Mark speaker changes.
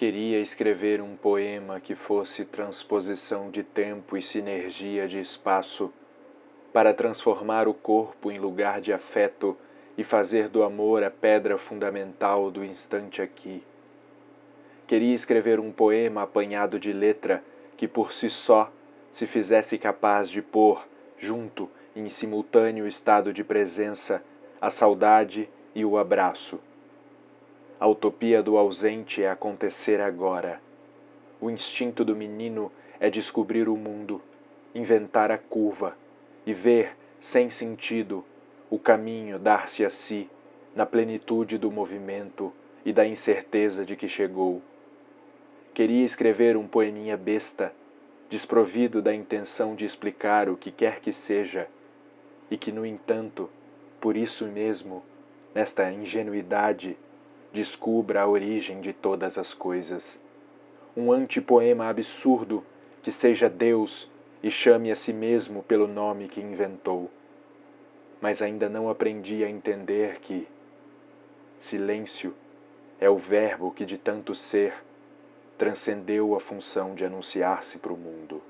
Speaker 1: Queria escrever um poema que fosse transposição de tempo e sinergia de espaço, para transformar o corpo em lugar de afeto e fazer do amor a pedra fundamental do instante aqui. Queria escrever um poema apanhado de letra que por si só se fizesse capaz de pôr, junto, em simultâneo estado de presença, a saudade e o abraço a utopia do ausente é acontecer agora. O instinto do menino é descobrir o mundo, inventar a curva e ver, sem sentido, o caminho dar-se a si na plenitude do movimento e da incerteza de que chegou. Queria escrever um poeminha besta, desprovido da intenção de explicar o que quer que seja, e que, no entanto, por isso mesmo, nesta ingenuidade, descubra a origem de todas as coisas. Um antipoema absurdo que seja Deus e chame a si mesmo pelo nome que inventou. Mas ainda não aprendi a entender que silêncio é o verbo que de tanto ser transcendeu a função de anunciar-se para o mundo.